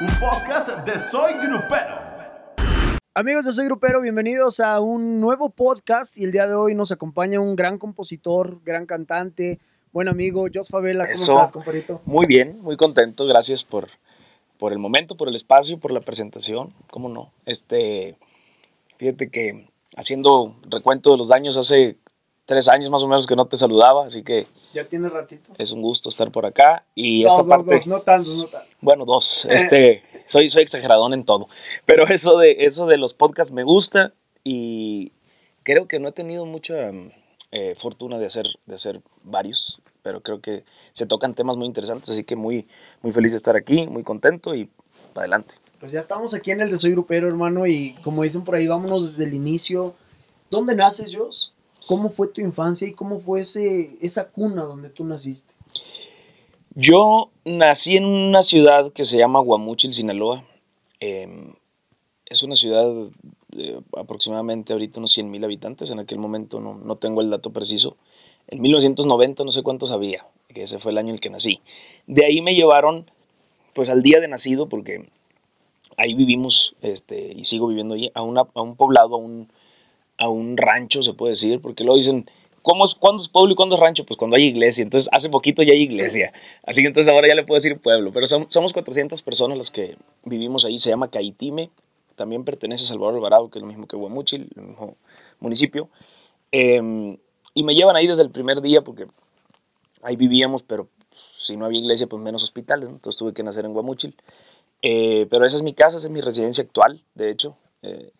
un podcast de Soy Grupero. Amigos de Soy Grupero, bienvenidos a un nuevo podcast y el día de hoy nos acompaña un gran compositor, gran cantante, buen amigo, Jos Favela. ¿Cómo Eso. estás, compadrito? Muy bien, muy contento. Gracias por, por el momento, por el espacio, por la presentación. ¿Cómo no? Este, fíjate que haciendo recuento de los daños hace tres años más o menos que no te saludaba, así que Ya tiene ratito. es un gusto estar por acá. Y Dos, esta dos, parte, dos, no tantos, no tantos. bueno, dos. Este, soy, soy exageradón en todo, pero eso de, eso de los podcasts me gusta y creo que no he tenido mucha mm, eh, fortuna de hacer, de hacer varios, pero creo que se tocan temas muy interesantes, así que muy, muy feliz de estar aquí, muy contento y para adelante. Pues ya estamos aquí en el de Soy Grupero, hermano, y como dicen por ahí, vámonos desde el inicio. ¿Dónde naces, Jos? ¿Cómo fue tu infancia y cómo fue ese, esa cuna donde tú naciste? Yo nací en una ciudad que se llama Guamúchil, Sinaloa. Em, es una ciudad de aproximadamente ahorita unos 100 mil habitantes. En aquel momento no, no tengo el dato preciso. En 1990 no sé cuántos había, que ese fue el año en el que nací. De ahí me llevaron pues al día de nacido porque ahí vivimos este, y sigo viviendo ahí, a, una, a un poblado, a un, a un rancho se puede decir, porque luego dicen, ¿cómo es, ¿cuándo es pueblo y cuándo es rancho? Pues cuando hay iglesia, entonces hace poquito ya hay iglesia, así que entonces ahora ya le puedo decir pueblo, pero som- somos 400 personas las que vivimos ahí, se llama Caitime, también pertenece a Salvador Alvarado, que es lo mismo que Guamuchil, el mismo municipio, Em, y me llevan ahí desde el primer día porque ahí vivíamos, pero si no había iglesia, pues menos hospitales, entonces tuve que nacer en Guamuchil. Eh, pero esa es mi casa, esa es mi residencia actual, de hecho. eh,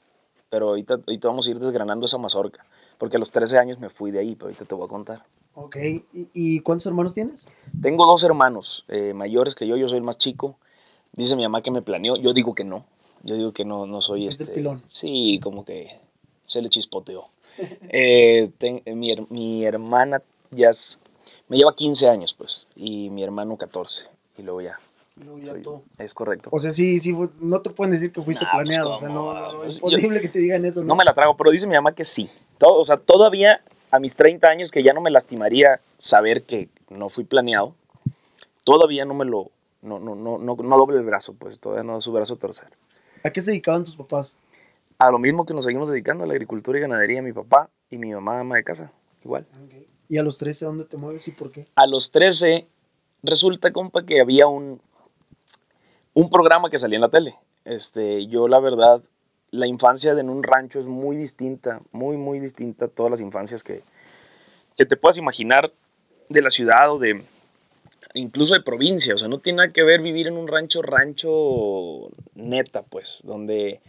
pero ahorita, ahorita vamos a ir desgranando esa mazorca, porque a los 13 años me fui de ahí, pero ahorita te voy a contar. Ok, ¿y, y cuántos hermanos tienes? Tengo dos hermanos eh, mayores que yo, yo soy el más chico. Dice mi mamá que me planeó, yo digo que no. Yo digo que no, no soy este. pilón. Sí, como que se le chispoteó. Eh, ten- eh, mi, her- mi hermana ya es- me lleva 15 años, pues, y mi hermano 14. Y luego ya. Luego ya soy- todo. es correcto. O sea, sí, sí, fue- no te pueden decir que fuiste Nah, pues, planeado. o sea, ¿cómo? no, no, no, es yo- posible que te digan eso. No me la trago, pero dice mi mamá que sí. Todo, o sea, todavía a mis 30 años, que ya no me lastimaría saber que no fui planeado, todavía no me lo. No, no, no, no, no doble el brazo, pues todavía no da su brazo a torcer. ¿A qué se dedicaban tus papás? A lo mismo que nos seguimos dedicando a la agricultura y ganadería, mi papá y mi mamá, ama de casa, igual. ¿Y a los 13 dónde te mueves y por qué? A los 13, resulta, compa, que había un, un programa que salía en la tele. Este, yo, la verdad, la infancia en un rancho es muy distinta, muy, muy distinta a todas las infancias que, que te puedas imaginar de la ciudad o de incluso de provincia. O sea, no tiene nada que ver vivir en un rancho, rancho neta, pues, donde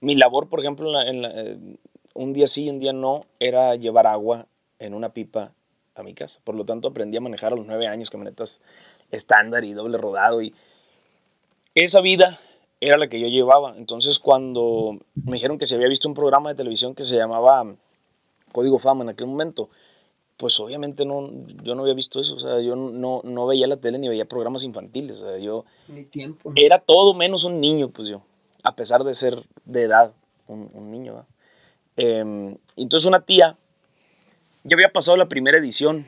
mi labor, por ejemplo, en eh, un día sí, un día no, era llevar agua en una pipa a mi casa. Por lo tanto, aprendí a manejar a los nueve años camionetas estándar y doble rodado. Y esa vida era la que yo llevaba. Entonces, cuando me dijeron que se había visto un programa de televisión que se llamaba Código Fama en aquel momento, pues obviamente no, yo no había visto eso. O sea, yo no, no veía la tele ni veía programas infantiles. O sea, yo Ni tiempo. era todo menos un niño, pues yo, a pesar de ser de edad un, un niño. Em, entonces una tía, ya había pasado la primera edición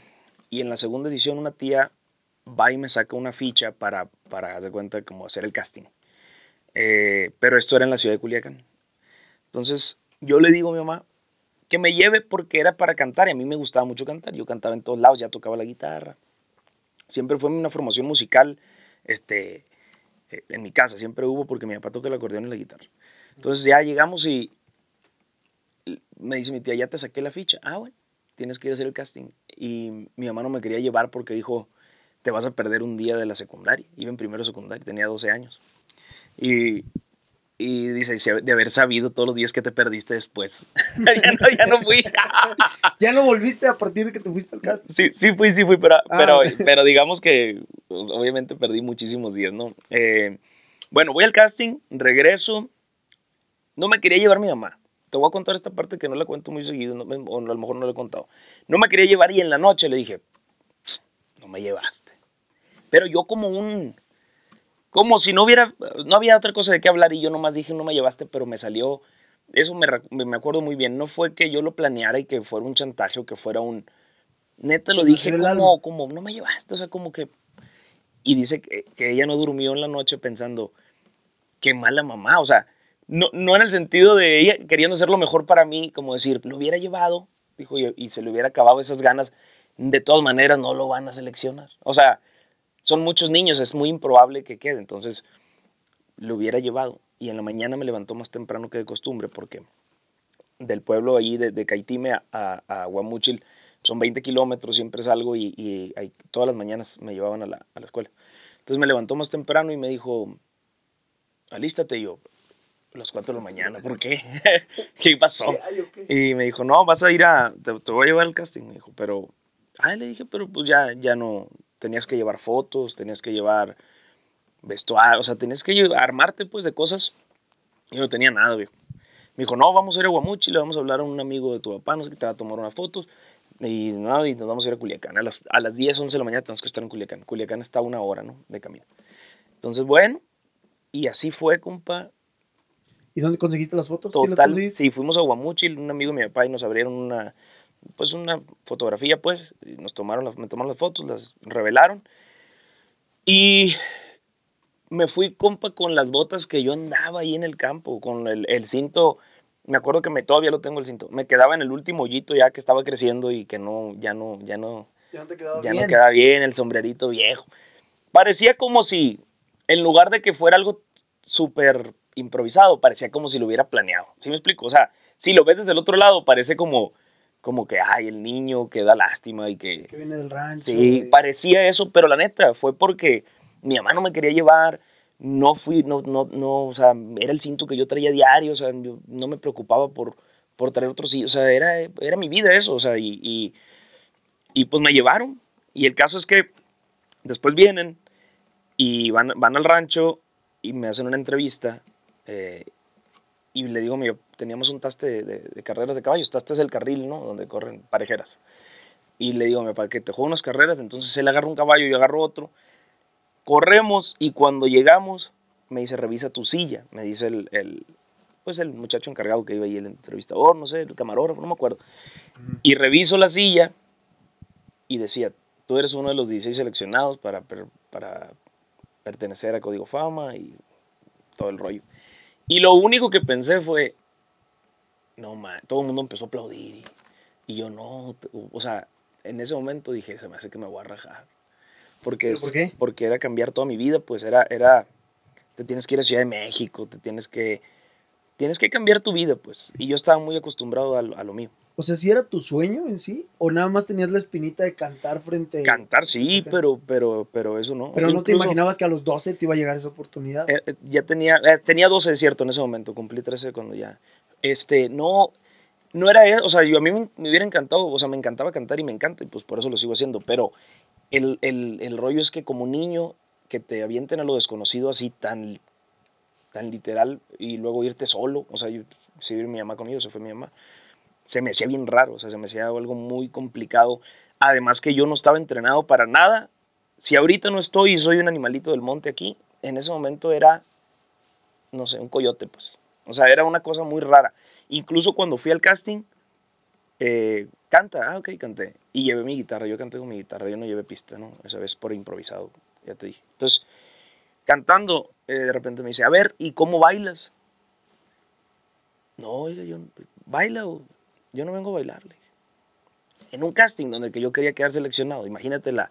y en la segunda edición una tía va y me saca una ficha para, para hacer cuenta, como hacer el casting. Eh, pero esto era en la ciudad de Culiacán. Entonces yo le digo a mi mamá que me lleve porque era para cantar y a mí me gustaba mucho cantar. Yo cantaba en todos lados, ya tocaba la guitarra. Siempre fue una formación musical este, eh, en mi casa, siempre hubo porque mi papá toca el acordeón y la guitarra. Entonces ya llegamos y me dice mi tía, ya te saqué la ficha. Ah, bueno, tienes que ir a hacer el casting. Y mi mamá no me quería llevar porque dijo, te vas a perder un día de la secundaria. Iba en primero secundaria, tenía 12 años. Y, y dice, "Y si de haber sabido todos los días que te perdiste después. ya, no, ya no fui. ¿Ya no volviste a partir de que te fuiste al casting? Sí, sí fui, sí fui, pero, Ah, pero, pero digamos que pues, obviamente perdí muchísimos días, ¿no? Eh, bueno, voy al casting, regreso. No me quería llevar mi mamá. Te voy a contar esta parte que no la cuento muy seguido, no me- o a lo mejor no la he contado. No me quería llevar y en la noche le dije, no me llevaste. Pero yo como un, como si no hubiera, no había otra cosa de qué hablar y yo nomás dije, no me llevaste, pero me salió, eso me, me acuerdo muy bien, no fue que yo lo planeara y que fuera un chantaje o que fuera un, neta lo dije como, como, no me llevaste, o sea, como que, y dice que, que ella no durmió en la noche pensando, qué mala mamá, o sea, no, no en el sentido de ella queriendo hacer lo mejor para mí, como decir, lo hubiera llevado, dijo, y, y se le hubiera acabado esas ganas, de todas maneras no lo van a seleccionar. O sea, son muchos niños, es muy improbable que quede, entonces lo hubiera llevado. Y en la mañana me levantó más temprano que de costumbre, porque del pueblo ahí de, de Caitime a, a, a Guamúchil son 20 kilómetros, siempre salgo y, y ahí, todas las mañanas me llevaban a la, a la escuela. Entonces me levantó más temprano y me dijo, alístate y yo, a las 4 de la mañana, ¿por qué? ¿Qué pasó? Y me dijo, no, vas a ir a, te, te voy a llevar al casting, me dijo, pero, ah, le dije, pero pues ya, ya no, tenías que llevar fotos, tenías que llevar vestuario, o sea, tenías que armarte pues de cosas. Y yo no tenía nada, viejo. Me dijo, no, vamos a ir a Guamuchi, le vamos a hablar a un amigo de tu papá, no sé qué, te va a tomar unas fotos. Y, no, y nos vamos a ir a Culiacán. A las, a las 10, 11 de la mañana tenemos que estar en Culiacán. Culiacán está a una hora, ¿no? De camino. Entonces, bueno, y así fue, compa. ¿Y dónde conseguiste las fotos? ¿Sí las Total, sí, fuimos a Guamuchil, un amigo de mi papá y nos abrieron una, pues una fotografía, pues, nos tomaron, las, me tomaron las fotos, las revelaron y me fui, compa, con las botas que yo andaba ahí en el campo, con el, el cinto, me acuerdo que me, todavía lo tengo el cinto, me quedaba en el último hoyito ya que estaba creciendo y que no, ya no, ya no, Ya no te quedaba ya bien. no quedaba bien, el sombrerito viejo. Parecía como si, en lugar de que fuera algo súper improvisado, parecía como si lo hubiera planeado. ¿Sí me explico? O sea, si lo ves desde el otro lado, parece como, como que, ay, el niño que da lástima y que... Que viene del rancho. Sí, de- parecía eso, pero la neta fue porque mi mamá no me quería llevar, no fui, no, no, no, o sea, era el cinto que yo traía diario, o sea, yo no me preocupaba por, por traer otro cinto, o sea, era, era mi vida eso, o sea, y, y, y pues me llevaron. Y el caso es que después vienen y van, van al rancho y me hacen una entrevista eh, y le digo, mío, teníamos un taste de, de- de carreras de caballos, taste es el carril, ¿no? Donde corren parejeras. Y le digo mi papá que te juego unas carreras, entonces él agarra un caballo y yo agarro otro. Corremos y cuando llegamos me dice, revisa tu silla, me dice el, el, pues el muchacho encargado que iba ahí, el entrevistador, no sé, el camarógrafo, no me acuerdo. Y reviso la silla y decía, tú eres uno de los 16 seleccionados para, para pertenecer a Código Fama y todo el rollo. Y lo único que pensé fue, no, man, todo el mundo empezó a aplaudir y, y yo no, o sea, en ese momento dije, se me hace que me voy a rajar. Porque, ¿Pero es- por qué? porque era cambiar toda mi vida, pues era, era, te tienes que ir a Ciudad de México, te tienes que, tienes que cambiar tu vida, pues. Y yo estaba muy acostumbrado a, a lo mío. O sea, ¿sí era tu sueño en sí? ¿O nada más tenías la espinita de cantar frente Cantar sí, pero, pero, pero eso no. Pero no te imaginabas que a los 12 te iba a llegar esa oportunidad. eh, eh, ya tenía, eh, tenía 12, es cierto, en ese momento, cumplí 13 cuando ya, este, no, no era eso, o sea, yo a mí me, me hubiera encantado, o sea, me encantaba cantar y me encanta, y pues por eso lo sigo haciendo, pero el, el, el rollo es que como niño, que te avienten a lo desconocido así tan, tan literal, y luego irte solo, o sea, yo, si mi mamá conmigo, se fue mi mamá, se me hacía bien raro, o sea, se me hacía algo muy complicado, además que yo no estaba entrenado para nada, si ahorita no estoy y soy un animalito del monte aquí, en ese momento era, no sé, un coyote, pues. O sea, era una cosa muy rara. Incluso cuando fui al casting, eh, canta, ah, ok, canté. Y llevé mi guitarra, yo canté con mi guitarra, yo no llevé pista, ¿no? Esa vez por improvisado, ya te dije. Entonces, cantando, eh, de repente me dice, a ver, ¿y cómo bailas? No, oiga, yo, baila, o- yo no vengo a bailar. le dije. En un casting donde que yo quería quedar seleccionado, imagínate la,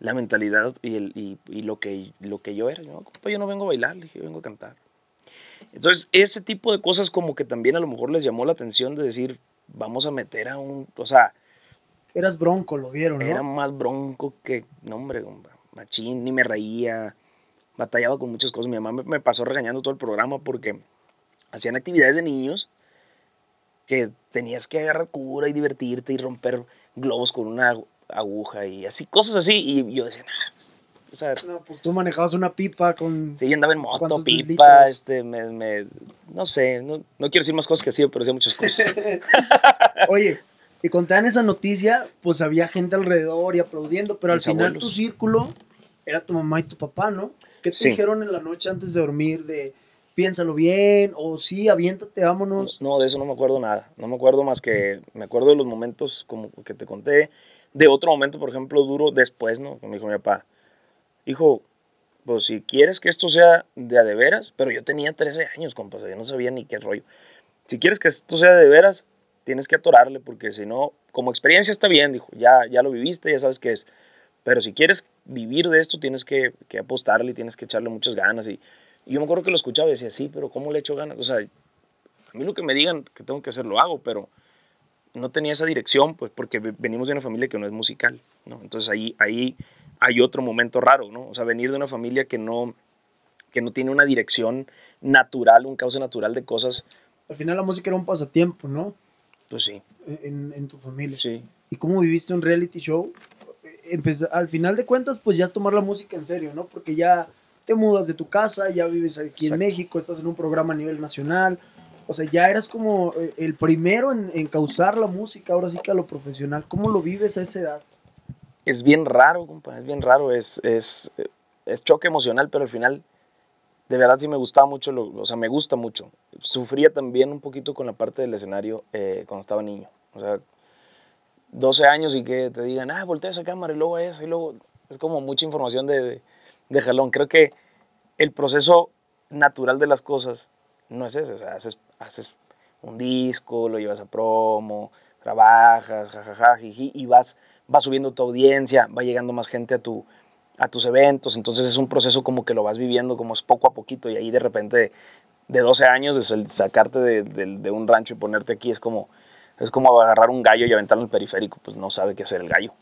la mentalidad y, el, y, y lo, que, lo que yo era. Yo, no, compa, yo no vengo a bailar, le dije, yo vengo a cantar. Entonces, ese tipo de cosas como que también a lo mejor les llamó la atención de decir, vamos a meter a un, o sea, Eras bronco, lo vieron, ¿no? era más bronco que, no hombre, hombre, machín, ni me reía, batallaba con muchas cosas. Mi mamá me, me pasó regañando todo el programa porque hacían actividades de niños que tenías que agarrar cura y divertirte y romper globos con una agu- aguja y así, cosas así. Y yo decía, nah, pues, o sea, No, pues tú manejabas una pipa con... sí, andaba en moto, ¿Cuántos pipa, litros? este, me, me- no sé, no, no quiero decir más cosas que así, pero hacía muchas cosas. Oye, y dan esa noticia, pues había gente alrededor y aplaudiendo, pero al final abuelos. tu círculo era tu mamá y tu papá, ¿no? ¿Qué te Sí. dijeron en la noche antes de dormir de piénsalo bien o sí, aviéntate, vámonos? No, de eso no me acuerdo nada. No me acuerdo más que me acuerdo de los momentos como que te conté. De otro momento, por ejemplo, duro después, ¿no? Me dijo mi papá, hijo, pues si quieres que esto sea de a de veras, pero yo tenía 13 años, compa, o sea, yo no sabía ni qué rollo. Si quieres que esto sea de veras, tienes que atorarle, porque si no, como experiencia está bien, dijo, ya, ya lo viviste, ya sabes qué es. Pero si quieres vivir de esto, tienes que, que apostarle, tienes que echarle muchas ganas. Y yo me acuerdo que lo escuchaba y decía, sí, pero ¿cómo le echo ganas? O sea, a mí lo que me digan que tengo que hacer, lo hago, pero no tenía esa dirección, pues porque venimos de una familia que no es musical, ¿no? Entonces ahí, ahí hay otro momento raro, ¿no? O sea, venir de una familia que no, que no tiene una dirección natural, un cauce natural de cosas. Al final la música era un pasatiempo, ¿no? Pues sí. En, en tu familia. Sí. ¿Y cómo viviste un reality show? Empezar, al final de cuentas, pues ya es tomar la música en serio, ¿no? Porque ya te mudas de tu casa, ya vives aquí Exacto. en México, estás en un programa a nivel nacional. O sea, ya eras como eh, el primero en, en causar la música, ahora sí que a lo profesional. ¿Cómo lo vives a esa edad? Es bien raro, compa, es bien raro, es, es, es choque emocional, pero al final, de verdad sí me gustaba mucho, lo- o sea, me gusta mucho. Sufría también un poquito con la parte del escenario eh, cuando estaba niño. O sea, 12 años y que te digan, ah, voltea esa cámara y luego esa y luego... Es como mucha información de, de, de jalón. Creo que el proceso natural de las cosas no es ese. O sea, haces, haces un disco, lo llevas a promo, trabajas, jajaja, y vas, vas subiendo tu audiencia, va llegando más gente a, tu, a tus eventos. Entonces es un proceso como que lo vas viviendo como es poco a poquito y ahí de repente de 12 años, de sacarte de, de- de un rancho y ponerte aquí es como, es como agarrar un gallo y aventarlo en el periférico, pues no sabe qué hacer el gallo.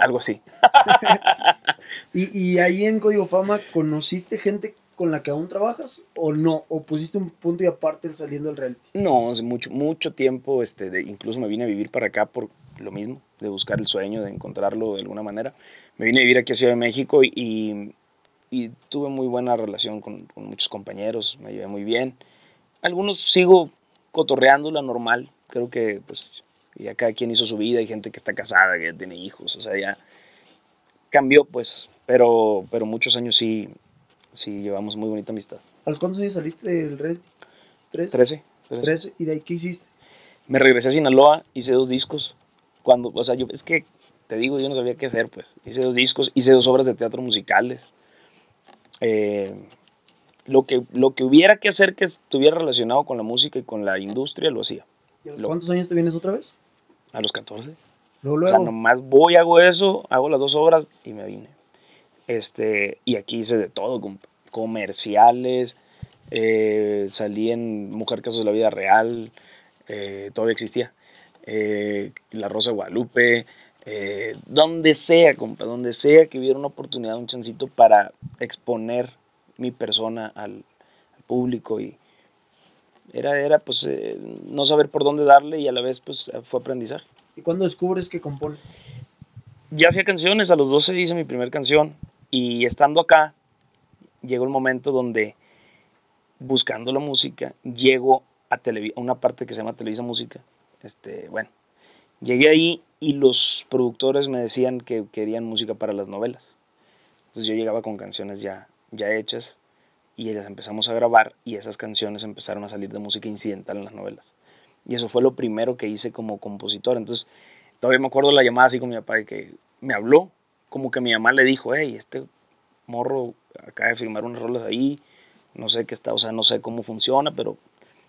Algo así. ¿Y, y ahí en Código Fama conociste gente con la que aún trabajas o no? ¿O pusiste un punto y aparte en saliendo del reality? No, mucho, mucho tiempo, este, de, incluso me vine a vivir para acá por lo mismo, de buscar el sueño, de encontrarlo de alguna manera. Me vine a vivir aquí a Ciudad de México y, y, y tuve muy buena relación con, con muchos compañeros, me llevé muy bien. Algunos sigo cotorreando la normal, creo que pues ya cada quien hizo su vida, hay gente que está casada, que tiene hijos, o sea, ya cambió pues, pero, pero muchos años sí, sí llevamos muy bonita amistad. ¿A los cuántos años saliste del reality? ¿Tres? Trece. trece. Trece. ¿Y de ahí qué hiciste? me regresé a Sinaloa, hice dos discos. Cuando, o sea, yo, es que te digo, yo no sabía qué hacer, pues. Hice dos discos, hice dos obras de teatro musicales. Eh, lo, que, lo que hubiera que hacer que estuviera relacionado con la música y con la industria, lo hacía. ¿Y a los Lo- cuántos años te vienes otra vez? A los 14. Luego, O luego. sea, nomás voy, hago eso, hago las dos obras y me vine. Este, y aquí hice de todo, com- comerciales, eh, salí en Mujer Casos de la Vida Real, eh, todavía existía, eh, La Rosa de Guadalupe, eh, donde sea, compa, donde sea que hubiera una oportunidad, un chancito para exponer mi persona al, al público y era, era pues eh, no saber por dónde darle y a la vez pues fue aprendizaje ¿Y cuándo descubres que compones? ya hacía canciones, a los 12 hice mi primera canción y estando acá llegó el momento donde buscando la música llego a, a una parte que se llama Televisa Música. Este, bueno, llegué ahí y los productores me decían que querían música para las novelas. Entonces yo llegaba con canciones ya, ya hechas y las empezamos a grabar y esas canciones empezaron a salir de música incidental en las novelas. Y eso fue lo primero que hice como compositor. Entonces todavía me acuerdo la llamada así con mi papá que me habló, como que mi mamá le dijo, hey, este morro acaba de firmar unas rolas ahí, no sé qué está, o sea, no sé cómo funciona, pero...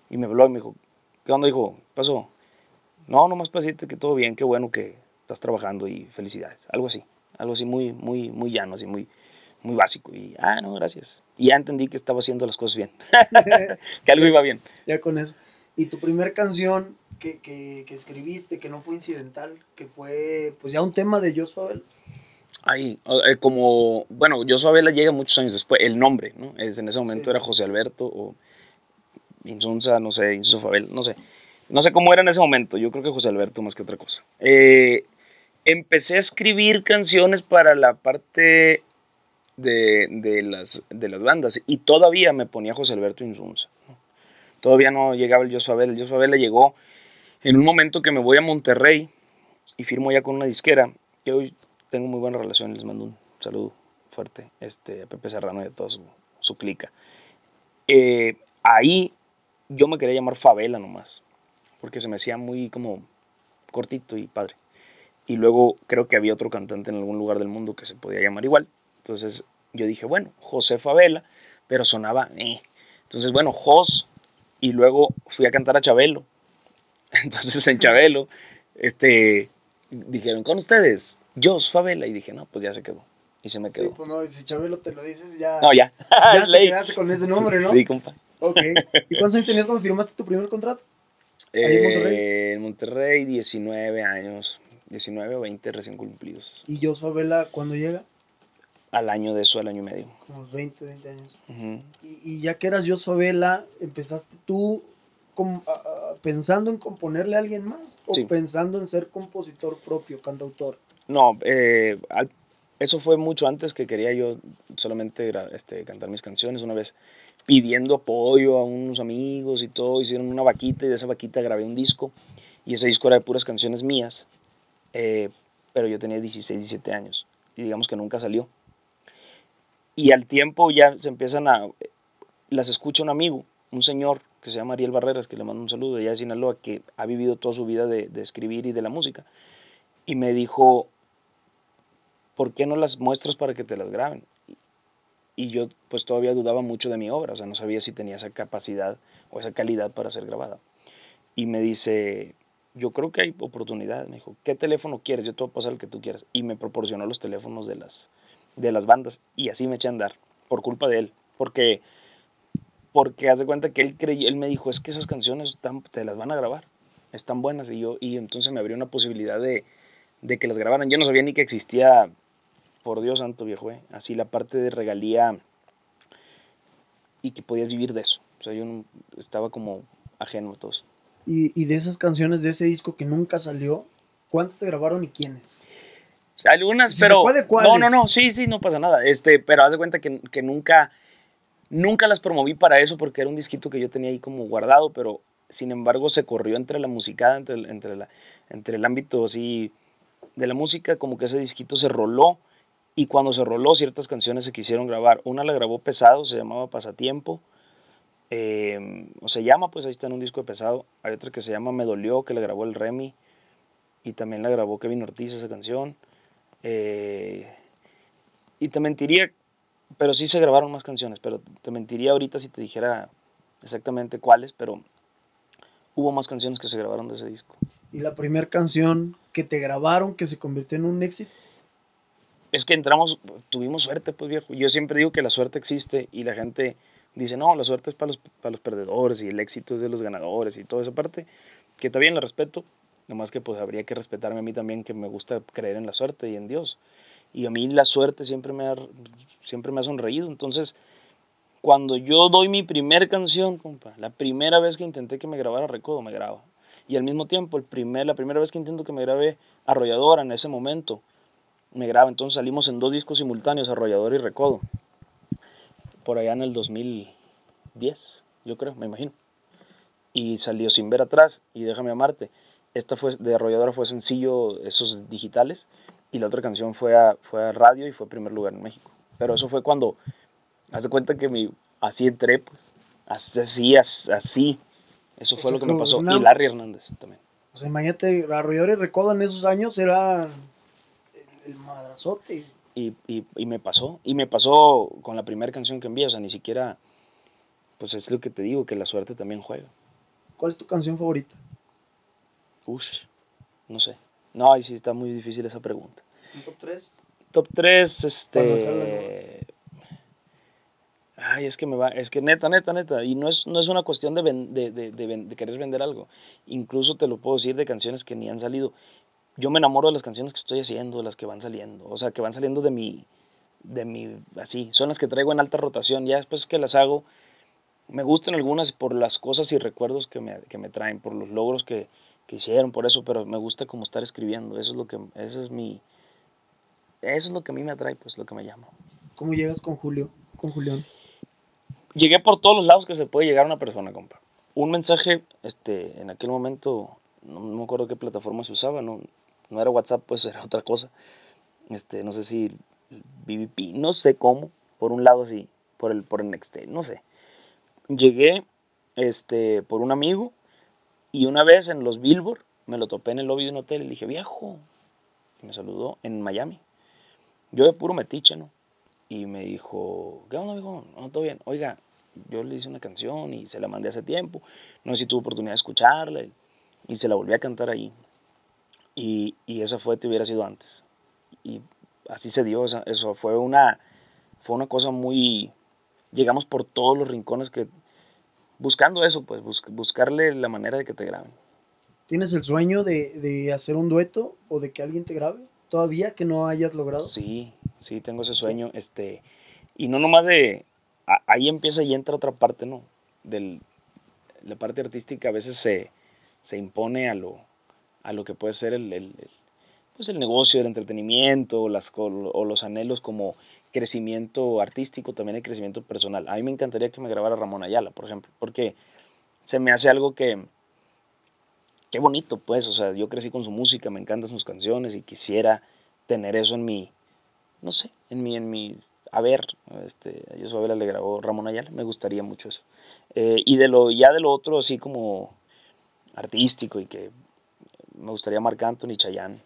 Y me habló y me dijo, ¿qué onda? Dijo, ¿qué pasó? No, nomás para decirte que todo bien, qué bueno que estás trabajando y felicidades. Algo así, algo así muy, muy, muy llano, así muy, muy básico. Y, ah, no, gracias. Y ya entendí que estaba haciendo las cosas bien, que algo iba bien. Ya con eso. ¿Y tu primer canción que, que, que escribiste, que no fue incidental, que fue pues ya un tema de Jos Fabel? Ahí, eh, como, bueno, yo Vela llega muchos años después, el nombre, ¿no? Es, en ese momento Sí. era José Alberto o Insunza, no sé, Insunza Fabel, no sé. No sé cómo era en ese momento, yo creo que José Alberto más que otra cosa. Eh, empecé a escribir canciones para la parte de, de las, de las bandas y todavía me ponía José Alberto Insunza. Todavía no llegaba el Jos Fabel, el Jos Fabel llegó en un momento que me voy a Monterrey y firmo ya con una disquera, que hoy tengo muy buena relación, les mando un saludo fuerte este, a Pepe Serrano y a toda su, su clica. Eh, ahí yo me quería llamar Favela nomás, porque se me hacía muy como cortito y padre. Y luego creo que había otro cantante en algún lugar del mundo que se podía llamar igual. Entonces Yo dije, bueno, José Favela, pero sonaba, eh. Entonces, bueno, Jos, y luego fui a cantar a Chabelo. Entonces en Chabelo, este, dijeron, con ustedes, Jos Favela, y dije, no, pues ya se quedó. Y se me Sí, quedó. pues no, y si Chabelo te lo dices, ya, No, ya. ya te quedaste con ese nombre, ¿no? Sí, compa. Ok. ¿Y cuántos años tenías cuando firmaste tu primer contrato? ¿Ahí en Monterrey? Eh, en Monterrey, 19 años. 19 o 20 recién cumplidos. ¿Y Jos Favela cuando llega? Al año de eso, al año y medio. Como los 20, 20 años. Ujú. Y, y ya que eras Jos Favela, ¿empezaste tú a- a- pensando en componerle a alguien más? ¿O Sí. pensando en ser compositor propio, cantautor? No, eh, al- eso fue mucho antes que quería yo solamente este, cantar mis canciones. Una vez pidiendo apoyo a unos amigos y todo, hicieron una vaquita y de esa vaquita grabé un disco. Y ese disco era de puras canciones mías, eh, pero yo tenía 16, 17 años y digamos que nunca salió. Y al tiempo ya se empiezan a... Las escucha un amigo, un señor que se llama Ariel Barreras, que le mando un saludo, de allá de Sinaloa, que ha vivido toda su vida de, de escribir y de la música. Y me dijo, ¿por qué no las muestras para que te las graben? Y yo pues todavía dudaba mucho de mi obra, o sea, no sabía si tenía esa capacidad o esa calidad para ser grabada. Y me dice, yo creo que hay oportunidad. Me dijo, ¿qué teléfono quieres? Yo te voy a pasar el que tú quieras. Y me proporcionó los teléfonos de las, de las bandas. Y así me eché a andar, por culpa de él. Porque, porque haz de cuenta que él, creyó, él me dijo, es que esas canciones están- te las van a grabar. Están buenas. Y, yo, y entonces me abrió una posibilidad de, de que las grabaran. Yo no sabía ni que existía, por Dios santo viejo, eh, así la parte de regalía y que podías vivir de eso. O sea, yo estaba como ajeno a todo. Y, y de esas canciones de ese disco que nunca salió, ¿cuántas te grabaron y quiénes? Algunas, Si se pero. puede, ¿cuáles? no, no, no, sí, sí, no pasa nada. Este, pero haz de cuenta que, que nunca, nunca las promoví para eso porque era un disquito que yo tenía ahí como guardado, pero sin embargo se corrió entre la musicada, entre, el- entre, la, entre el ámbito así de la música, como que ese disquito se roló y cuando se roló ciertas canciones se quisieron grabar. Una la grabó Pesado, se llamaba Pasatiempo, eh, o se llama, pues ahí está en un disco de Pesado. Hay otra que se llama Me Dolió, que la grabó el Remy y también la grabó Kevin Ortiz esa canción. Eh, y te mentiría, pero sí se grabaron más canciones, pero te mentiría ahorita si te dijera exactamente cuáles, pero hubo más canciones que se grabaron de ese disco. Y la primera canción que te grabaron que se convirtió en un éxito. Es que entramos, tuvimos suerte, pues viejo. Yo siempre digo que la suerte existe y la gente dice, no, la suerte es para los, para los perdedores y el éxito es de los ganadores y toda esa parte, que está bien, la respeto, nomás que pues habría que respetarme a mí también, que me gusta creer en la suerte y en Dios. Y a mí la suerte siempre me ha, siempre me ha sonreído. Entonces, cuando yo doy mi primer canción, compa, la primera vez que intenté que me grabara Recodo, me graba. Y al mismo tiempo, el primer, la primera vez que intento que me grabe Arrolladora en ese momento, me graba. Entonces salimos en dos discos simultáneos, Arrollador y Recodo. Por allá en el 2010, yo creo, me imagino. Y salió Sin Ver Atrás y Déjame Amarte. Esta fue de Arrolladora fue sencillo, esos digitales. Y la otra canción fue a, fue a radio y fue primer lugar en México. Pero eso fue cuando, hace cuenta que mi, así entré, pues. Así, así, así. Eso fue sea, lo que me pasó. una- Y Larry Hernández también. O sea, imagínate, Arrollador y Recodo en esos años era el, el madrazote. Y, y, y me pasó. Y me pasó con la primera canción que envié. O sea, ni siquiera. Pues es lo que te digo, que la suerte también juega. ¿Cuál es tu canción favorita? Ush, no sé. No, ahí sí está muy difícil esa pregunta. ¿Un top 3? Top 3, Para no dejarla, este. Ay, es que me va. Es que neta, neta, neta. Y no es, no es una cuestión de, ven- de, de- de querer vender algo. Incluso te lo puedo decir de canciones que ni han salido. Yo me enamoro de las canciones que estoy haciendo, de las que van saliendo. O sea, que van saliendo de mi. De mi. Así. Son las que traigo en alta rotación. Ya después que las hago. Me gustan algunas por las cosas y recuerdos que me, que me traen, por los logros que, que hicieron, por eso, pero me gusta como estar escribiendo. Eso es lo que. Eso es mi. Eso es lo que a mí me atrae, pues lo que me llama. ¿Cómo llegas con Julio? Con Julián. Llegué por todos los lados que se puede llegar a una persona, compa. Un mensaje, este, en aquel momento, no, no me acuerdo qué plataforma se usaba, no, no era WhatsApp, pues era otra cosa. Este, no sé si BBP, no sé cómo, por un lado así, por el, por el Nextel, no sé. Llegué, este, por un amigo, y una vez en los Billboard, me lo topé en el lobby de un hotel y le dije, viejo, y me saludó en Miami. Yo de puro metiche, ¿no? y me dijo, ¿qué onda, amigo? No, todo bien. Oiga, yo le hice una canción y se la mandé hace tiempo. No sé si tuvo oportunidad de escucharla y se la volví a cantar ahí. Y, y esa fue, te hubiera sido antes. Y así se dio, eso fue una, fue una cosa muy, llegamos por todos los rincones que, buscando eso, pues, buscarle la manera de que te graben. ¿Tienes el sueño de, de, hacer un dueto o de que alguien te grabe todavía que no hayas logrado? Sí, sí, tengo ese sueño, este, y no nomás de, ahí empieza y entra otra parte, ¿no? Del, la parte artística a veces se, se impone a lo, a lo que puede ser el, el, pues el negocio del entretenimiento o, las, o los anhelos como crecimiento artístico, también el crecimiento personal. A mí me encantaría que me grabara Ramón Ayala, por ejemplo, porque se me hace algo que, qué bonito, pues, o sea, yo crecí con su música, me encantan sus canciones y quisiera tener eso en mi, no sé, en mi, en mi, a ver, este, a Yosua le grabó Ramón Ayala, me gustaría mucho eso. Eh, y de lo, ya de lo otro, así como artístico y que me gustaría Marc Anthony Chayanne.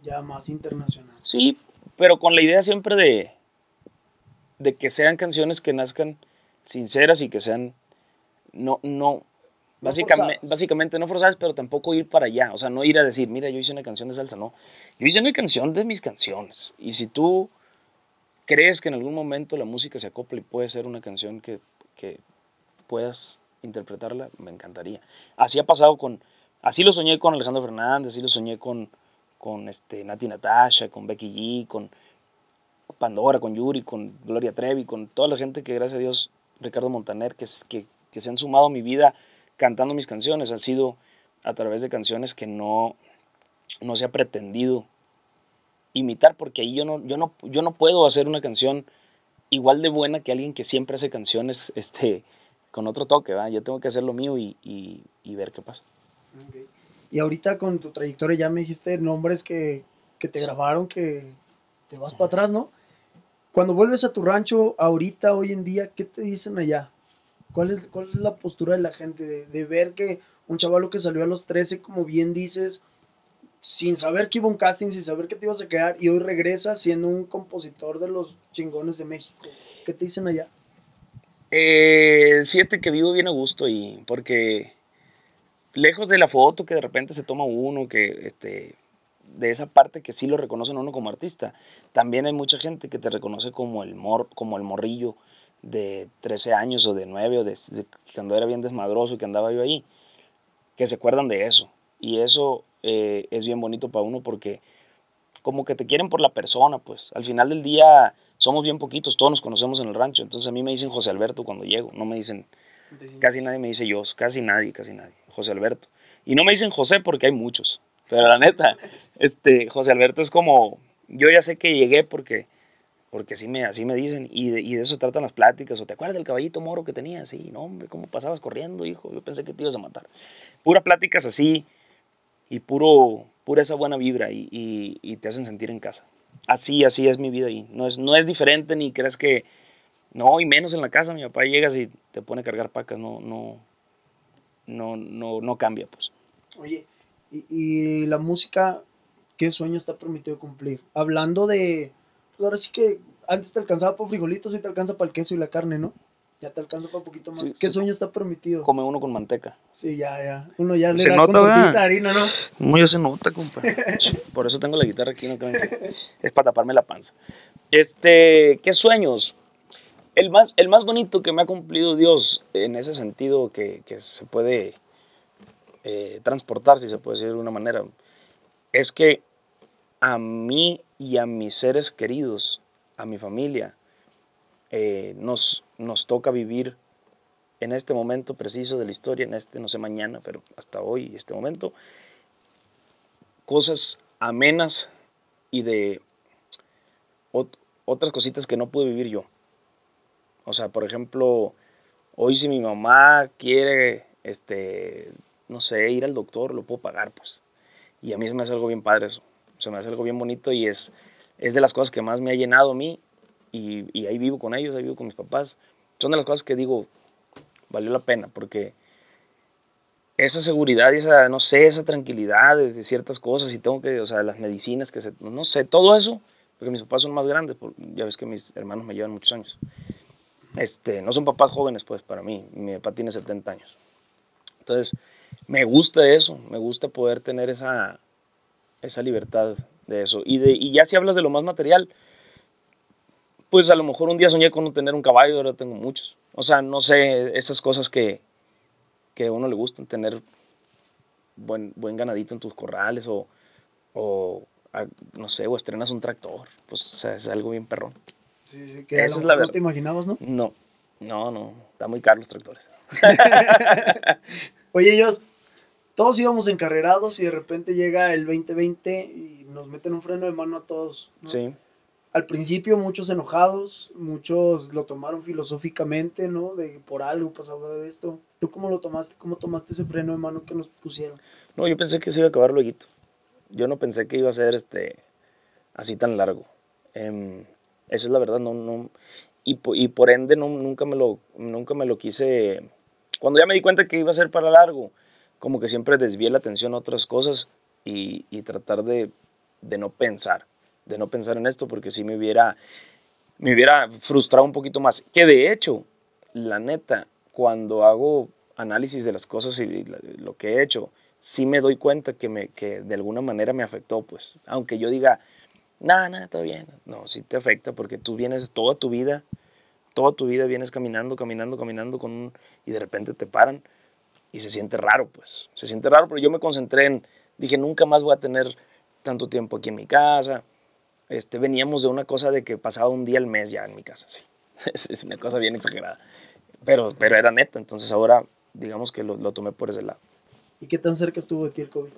Ya más internacional. Sí, pero con la idea siempre de, de que sean canciones que nazcan sinceras y que sean no, no, básicamente, básicamente no forzadas, pero tampoco ir para allá. O sea, no ir a decir, mira, yo hice una canción de salsa, no. Yo hice una canción de mis canciones. Y si tú crees que en algún momento la música se acopla y puede ser una canción que, que puedas interpretarla, me encantaría. Así ha pasado con Así lo soñé con Alejandro Fernández, así lo soñé con, con este, Nati Natasha, con Becky G, con Pandora, con Yuri, con Gloria Trevi, con toda la gente que, gracias a Dios, Ricardo Montaner, que, que, que se han sumado a mi vida cantando mis canciones. Han sido a través de canciones que no, no se ha pretendido imitar, porque ahí yo no, yo, no, yo no puedo hacer una canción igual de buena que alguien que siempre hace canciones este, con otro toque. ¿va? Yo tengo que hacer lo mío y, y ver qué pasa. Y ahorita con tu trayectoria ya me dijiste nombres que, que te grabaron, que te vas para atrás, ¿no? Cuando vuelves a tu rancho, ahorita, hoy en día, ¿qué te dicen allá? ¿Cuál es, cuál es la postura de la gente? De, de ver que un chavalo que salió a los 13, como bien dices, sin saber que iba un casting, sin saber que te ibas a quedar, y hoy regresa siendo un compositor de los chingones de México. ¿Qué te dicen allá? Eh, fíjate que vivo bien a gusto y porque lejos de la foto que de repente se toma uno, que este, de esa parte que sí lo reconocen uno como artista, también hay mucha gente que te reconoce como el, mor, como el morrillo de 13 años o de 9 o de, cuando era bien desmadroso y que andaba yo ahí, que se acuerdan de eso. Y eso eh, es bien bonito para uno porque como que te quieren por la persona, pues al final del día somos bien poquitos, todos nos conocemos en el rancho, entonces a mí me dicen José Alberto cuando llego, no me dicen Casi nadie me dice yo, casi nadie, casi nadie. José Alberto. Y no me dicen José porque hay muchos. Pero la neta, este, José Alberto es como, yo ya sé que llegué porque, porque así, me, así me dicen y de, y de eso tratan las pláticas. ¿O te acuerdas del caballito moro que tenía? Sí, no, hombre, ¿cómo pasabas corriendo, hijo? Yo pensé que te ibas a matar. Pura pláticas así y puro, pura esa buena vibra y, y, y te hacen sentir en casa. Así, así es mi vida ahí. No es, no es diferente ni crees que no, y menos en la casa, mi papá llegas y te pone a cargar pacas, no, no, no, no, no cambia, pues. Oye, y, la música, ¿qué sueño está permitido cumplir? Hablando de, pues ahora sí que antes te alcanzaba para frijolitos, hoy te alcanza para el queso y la carne, ¿no? Ya te alcanza para un poquito más. ¿Qué sueño está permitido? Come uno con manteca. Sí, ya, ya. Uno ya le da nota, con tortita harina, ¿no? Muy se nota, compa. Por eso tengo la guitarra aquí, no Es para taparme la panza. Este, ¿qué sueños? El más, el más bonito que me ha cumplido Dios en ese sentido que, se puede eh, transportar, si se puede decir de alguna manera, es que a mí y a mis seres queridos, a mi familia, eh, nos, nos toca vivir en este momento preciso de la historia, en este, no sé mañana, pero hasta hoy, este momento, cosas amenas y de otras cositas que no pude vivir yo. O sea, por ejemplo, hoy si mi mamá quiere, este, no sé, ir al doctor, lo puedo pagar, pues. Y a mí se me hace algo bien padre eso. Se me hace algo bien bonito y es, es de las cosas que más me ha llenado a mí. Y, ahí vivo con ellos, ahí vivo con mis papás. Son de las cosas que digo, valió la pena, porque esa seguridad y esa, no sé, esa tranquilidad de, ciertas cosas y tengo que, o sea, las medicinas que se, no sé, todo eso porque mis papás son más grandes, ya ves que mis hermanos me llevan muchos años. Este, no son papás jóvenes, pues, para mí. Mi papá tiene 70 años. Entonces, me gusta eso, me gusta poder tener esa, esa libertad de eso. Y, de, y ya si hablas de lo más material, pues a lo mejor un día soñé con tener un caballo, ahora tengo muchos. O sea, no sé, esas cosas que, que a uno le gustan, tener buen, buen ganadito en tus corrales o, o no sé, o estrenas un tractor, pues o sea, es algo bien perrón. Sí, sí, que Esa es la verdad. No te imaginabas, ¿no? No, no, no, está muy caro los tractores. Oye, ellos, todos íbamos encarrerados y de repente llega el 2020 y nos meten un freno de mano a todos. Sí. Al principio muchos enojados, muchos lo tomaron filosóficamente, ¿no? De por algo pasaba esto. ¿Tú cómo lo tomaste? ¿Cómo tomaste ese freno de mano que nos pusieron? No, yo pensé que se iba a acabar luego. Yo no pensé que iba a ser este así tan largo. Em, esa es la verdad, no, no, y, y por ende nunca, me lo, nunca me lo quise. Cuando ya me di cuenta que iba a ser para largo, como que siempre desvié la atención a otras cosas y, y tratar de, de no pensar de no pensar en esto porque si me hubiera, me hubiera frustrado un poquito más. Que de hecho, la neta, cuando hago análisis de las cosas y lo que he hecho, sí me doy cuenta que, me, que de alguna manera me afectó, pues, aunque yo diga, nada, nada, está bien. No, sí te afecta porque tú vienes toda tu vida, toda tu vida vienes caminando, caminando, caminando con y de repente te paran y se siente raro, pues, se siente raro, pero yo me concentré en, dije, nunca más voy a tener tanto tiempo aquí en mi casa, este, veníamos de una cosa de que pasaba un día al mes ya en mi casa, sí. Es una cosa bien exagerada. Pero, pero era neta, entonces ahora digamos que lo, lo tomé por ese lado. ¿Y qué tan cerca estuvo de ti el COVID?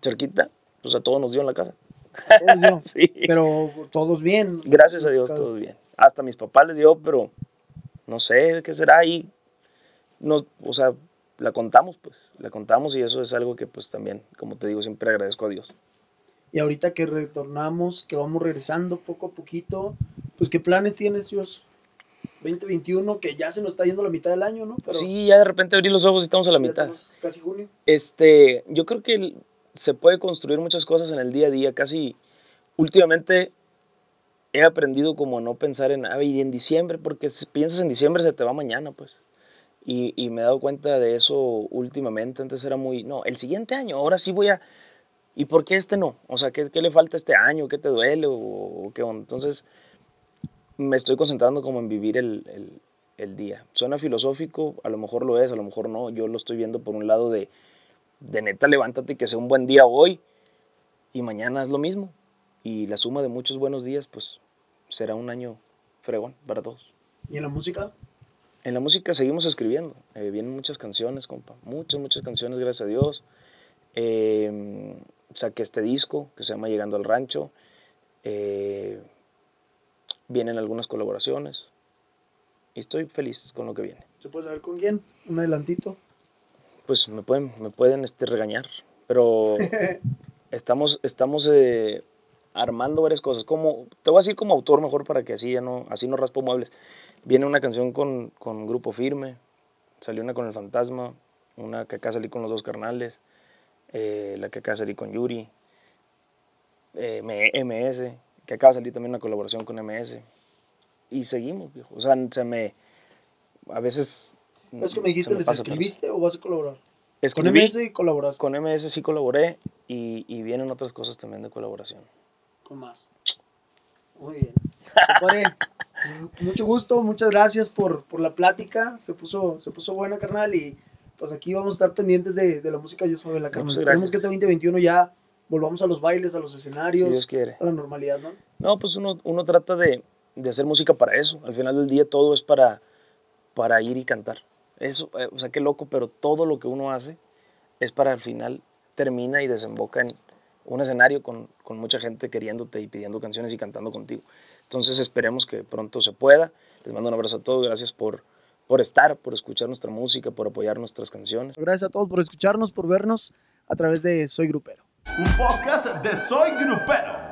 Cerquita, pues a todos nos dio en la casa. Todos dio, sí. Pero todos bien. Gracias a Dios, todos bien. Hasta mis papás les dio, pero no sé qué será ahí. No, o sea, la contamos, pues, la contamos y eso es algo que pues también, como te digo, siempre agradezco a Dios. Y ahorita que retornamos, que vamos regresando poco a poquito, pues ¿qué planes tienes, Dios? 2021, que ya se nos está yendo la mitad del año, ¿no? sí, ya de repente abrí los ojos y estamos a la mitad. Casi junio. Este, yo creo que se puede construir muchas cosas en el día a día. Casi últimamente he aprendido como no pensar en, ah, y en diciembre, porque si piensas en diciembre se te va mañana, pues. Y, y me he dado cuenta de eso últimamente. Antes era muy, no, el siguiente año, ahora sí voy a ¿Y por qué este no? O sea, ¿qué, qué le falta este año? ¿Qué te duele? ¿O, qué Entonces, me estoy concentrando como en vivir el, el, el, día. Suena filosófico, a lo mejor lo es, a lo mejor no. Yo lo estoy viendo por un lado de, de neta, levántate y que sea un buen día hoy y mañana es lo mismo. Y la suma de muchos buenos días, pues será un año fregón para todos. ¿Y en la música? En la música seguimos escribiendo. Eh, vienen muchas canciones, compa. Muchas, muchas canciones, gracias a Dios. Eh, saqué este disco que se llama Llegando al Rancho. Eh, vienen algunas colaboraciones y estoy feliz con lo que viene. ¿Se puede saber con quién? ¿Un adelantito? Pues me pueden, me pueden este, regañar, pero estamos, estamos eh, armando varias cosas. Como, te voy a decir como autor mejor para que así, ya no, así no raspo muebles. Viene una canción con, con Grupo Firme, salió una con El Fantasma, una que acá salí con los dos carnales. Eh, la que acaba de salir con Yuri, eh, MS, que acaba de salir también una colaboración con MS. Y seguimos, viejo. O sea, se me. A veces. ¿Es que me dijiste, les escribiste o vas a colaborar? con MS colaboraste. Con MS sí colaboré y, y, vienen otras cosas también de colaboración. Con más. Muy bien. Pues, mucho gusto, muchas gracias por, por, la plática. Se puso, se puso buena, carnal, y pues aquí vamos a estar pendientes de, de la música Yo Soy la carne. Esperemos que este 2021 ya volvamos a los bailes, a los escenarios, a la normalidad, ¿no? No, pues uno, uno trata de, de, hacer música para eso. Al final del día todo es para, para ir y cantar. Eso, eh, o sea, qué loco, pero todo lo que uno hace es para al final termina y desemboca en un escenario con, con mucha gente queriéndote y pidiendo canciones y cantando contigo. Entonces esperemos que pronto se pueda. Les mando un abrazo a todos. Gracias por por estar, por escuchar nuestra música, por apoyar nuestras canciones. Gracias a todos por escucharnos, por vernos a través de Soy Grupero. Un podcast de Soy Grupero.